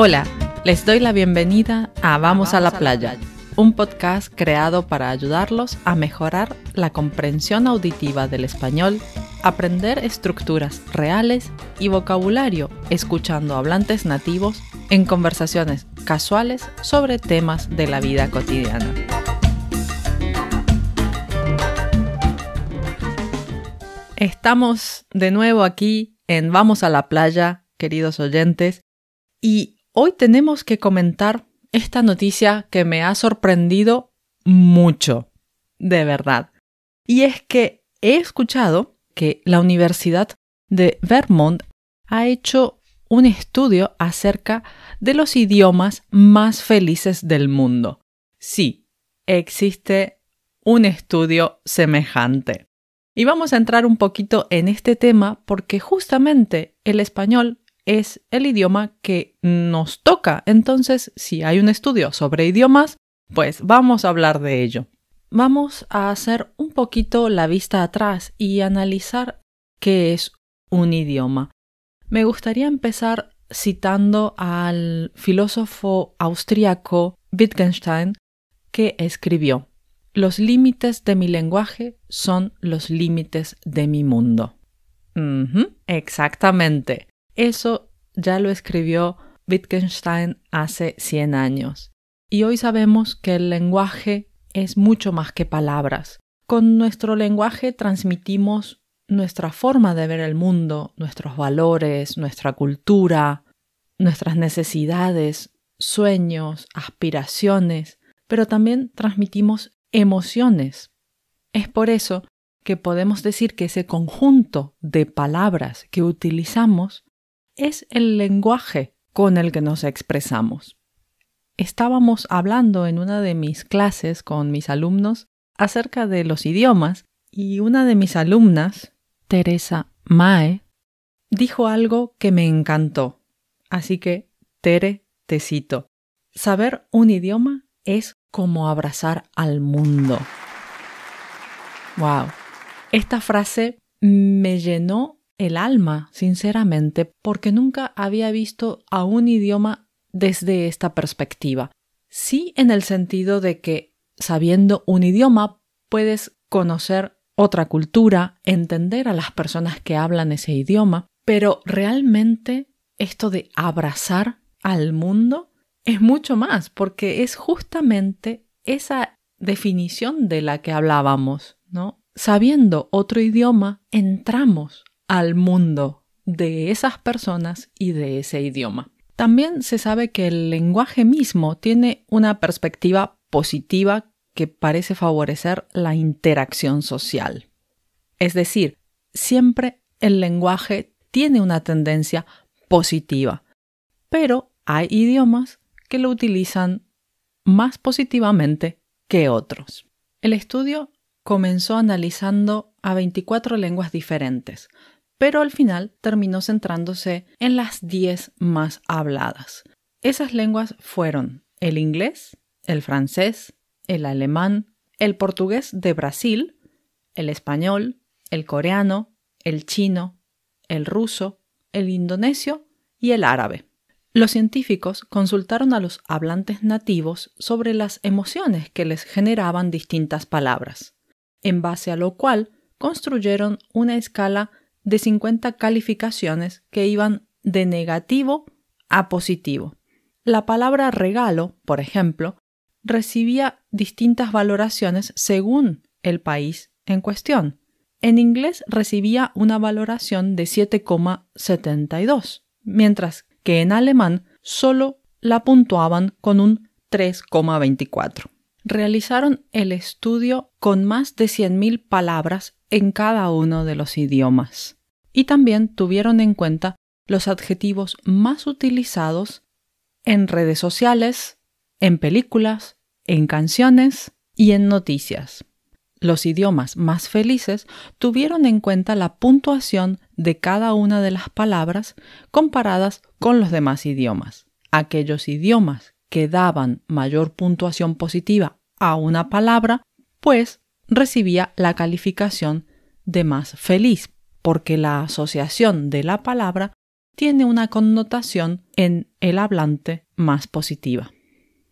Hola, les doy la bienvenida a Vamos a la playa, un podcast creado para ayudarlos a mejorar la comprensión auditiva del español, aprender estructuras reales y vocabulario escuchando hablantes nativos en conversaciones casuales sobre temas de la vida cotidiana. Estamos de nuevo aquí en Vamos a la playa, queridos oyentes, y hoy tenemos que comentar esta noticia que me ha sorprendido mucho, de verdad. Y es que he escuchado que la Universidad de Vermont ha hecho un estudio acerca de los idiomas más felices del mundo. Sí, existe un estudio semejante. Y vamos a entrar un poquito en este tema porque justamente el español es el idioma que nos toca. Entonces, si hay un estudio sobre idiomas, pues vamos a hablar de ello. Vamos a hacer un poquito la vista atrás y analizar qué es un idioma. Me gustaría empezar citando al filósofo austriaco Wittgenstein que escribió los límites de mi lenguaje son los límites de mi mundo. exactamente. Eso ya lo escribió Wittgenstein hace 100 años. Y hoy sabemos que el lenguaje es mucho más que palabras. Con nuestro lenguaje transmitimos nuestra forma de ver el mundo, nuestros valores, nuestra cultura, nuestras necesidades, sueños, aspiraciones, pero también transmitimos emociones. Es por eso que podemos decir que ese conjunto de palabras que utilizamos es el lenguaje con el que nos expresamos. Estábamos hablando en una de mis clases con mis alumnos acerca de los idiomas y una de mis alumnas, Teresa Mae, dijo algo que me encantó. Así que, Tere, te cito. Saber un idioma es como abrazar al mundo. Wow. Esta frase me llenó el alma, sinceramente, porque nunca había visto a un idioma desde esta perspectiva. Sí en el sentido de que sabiendo un idioma puedes conocer otra cultura, entender a las personas que hablan ese idioma, pero realmente esto de abrazar al mundo es mucho más, porque es justamente esa definición de la que hablábamos, ¿no? Sabiendo otro idioma, entramos al mundo de esas personas y de ese idioma. También se sabe que el lenguaje mismo tiene una perspectiva positiva que parece favorecer la interacción social. Es decir, siempre el lenguaje tiene una tendencia positiva, pero hay idiomas que lo utilizan más positivamente que otros. El estudio comenzó analizando a 24 lenguas diferentes, pero al final terminó centrándose en las 10 más habladas. Esas lenguas fueron el inglés, el francés, el alemán, el portugués de Brasil, el español, el coreano, el chino, el ruso, el indonesio y el árabe. Los científicos consultaron a los hablantes nativos sobre las emociones que les generaban distintas palabras, en base a lo cual construyeron una escala de 50 calificaciones que iban de negativo a positivo. La palabra regalo, por ejemplo, recibía distintas valoraciones según el país en cuestión. En inglés recibía una valoración de 7,72, mientras que en alemán solo la puntuaban con un 3,24. Realizaron el estudio con más de 100.000 palabras en cada uno de los idiomas y también tuvieron en cuenta los adjetivos más utilizados en redes sociales, en películas, en canciones y en noticias los idiomas más felices tuvieron en cuenta la puntuación de cada una de las palabras comparadas con los demás idiomas. Aquellos idiomas que daban mayor puntuación positiva a una palabra, pues recibía la calificación de más feliz, porque la asociación de la palabra tiene una connotación en el hablante más positiva.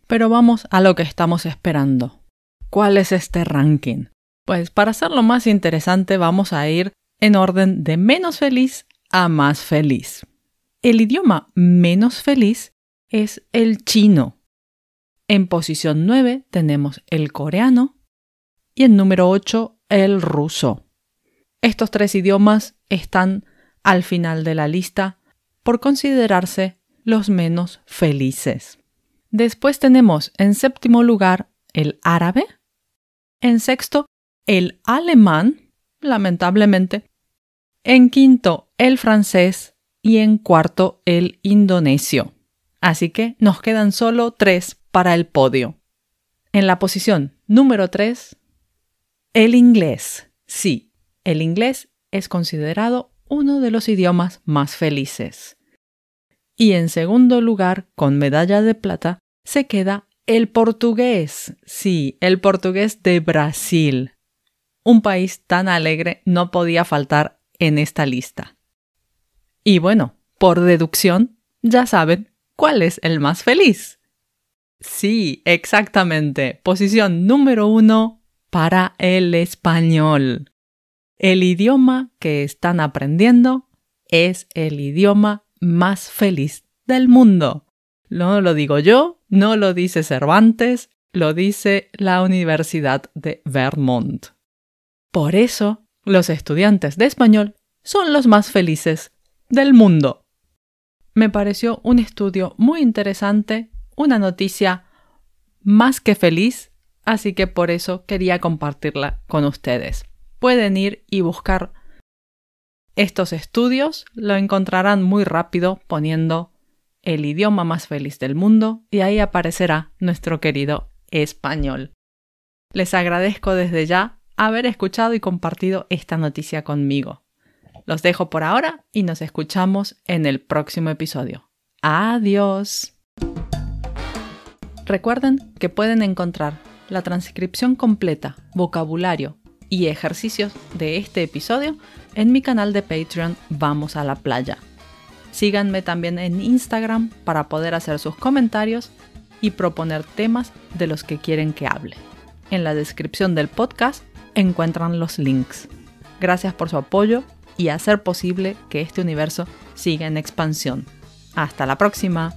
Pero vamos a lo que estamos esperando. ¿Cuál es este ranking? Pues para hacerlo más interesante vamos a ir en orden de menos feliz a más feliz. El idioma menos feliz es el chino. En posición 9 tenemos el coreano y en número 8 el ruso. Estos tres idiomas están al final de la lista por considerarse los menos felices. Después tenemos en séptimo lugar el árabe, en sexto el alemán, lamentablemente, en quinto el francés y en cuarto el indonesio. Así que nos quedan solo tres para el podio. En la posición número 3, el inglés. Sí, el inglés es considerado uno de los idiomas más felices. Y en segundo lugar, con medalla de plata, se queda el portugués. Sí, el portugués de Brasil. Un país tan alegre no podía faltar en esta lista. Y bueno, por deducción, ya saben cuál es el más feliz. Sí, exactamente. Posición número uno para el español. El idioma que están aprendiendo es el idioma más feliz del mundo. No lo digo yo, no lo dice Cervantes, lo dice la Universidad de Vermont. Por eso, los estudiantes de español son los más felices del mundo. Me pareció un estudio muy interesante, una noticia más que feliz, así que por eso quería compartirla con ustedes pueden ir y buscar estos estudios. Lo encontrarán muy rápido poniendo el idioma más feliz del mundo y ahí aparecerá nuestro querido español. Les agradezco desde ya haber escuchado y compartido esta noticia conmigo. Los dejo por ahora y nos escuchamos en el próximo episodio. Adiós. Recuerden que pueden encontrar la transcripción completa, vocabulario y ejercicios de este episodio en mi canal de Patreon Vamos a la Playa. Síganme también en Instagram para poder hacer sus comentarios y proponer temas de los que quieren que hable. En la descripción del podcast encuentran los links. Gracias por su apoyo y hacer posible que este universo siga en expansión. Hasta la próxima.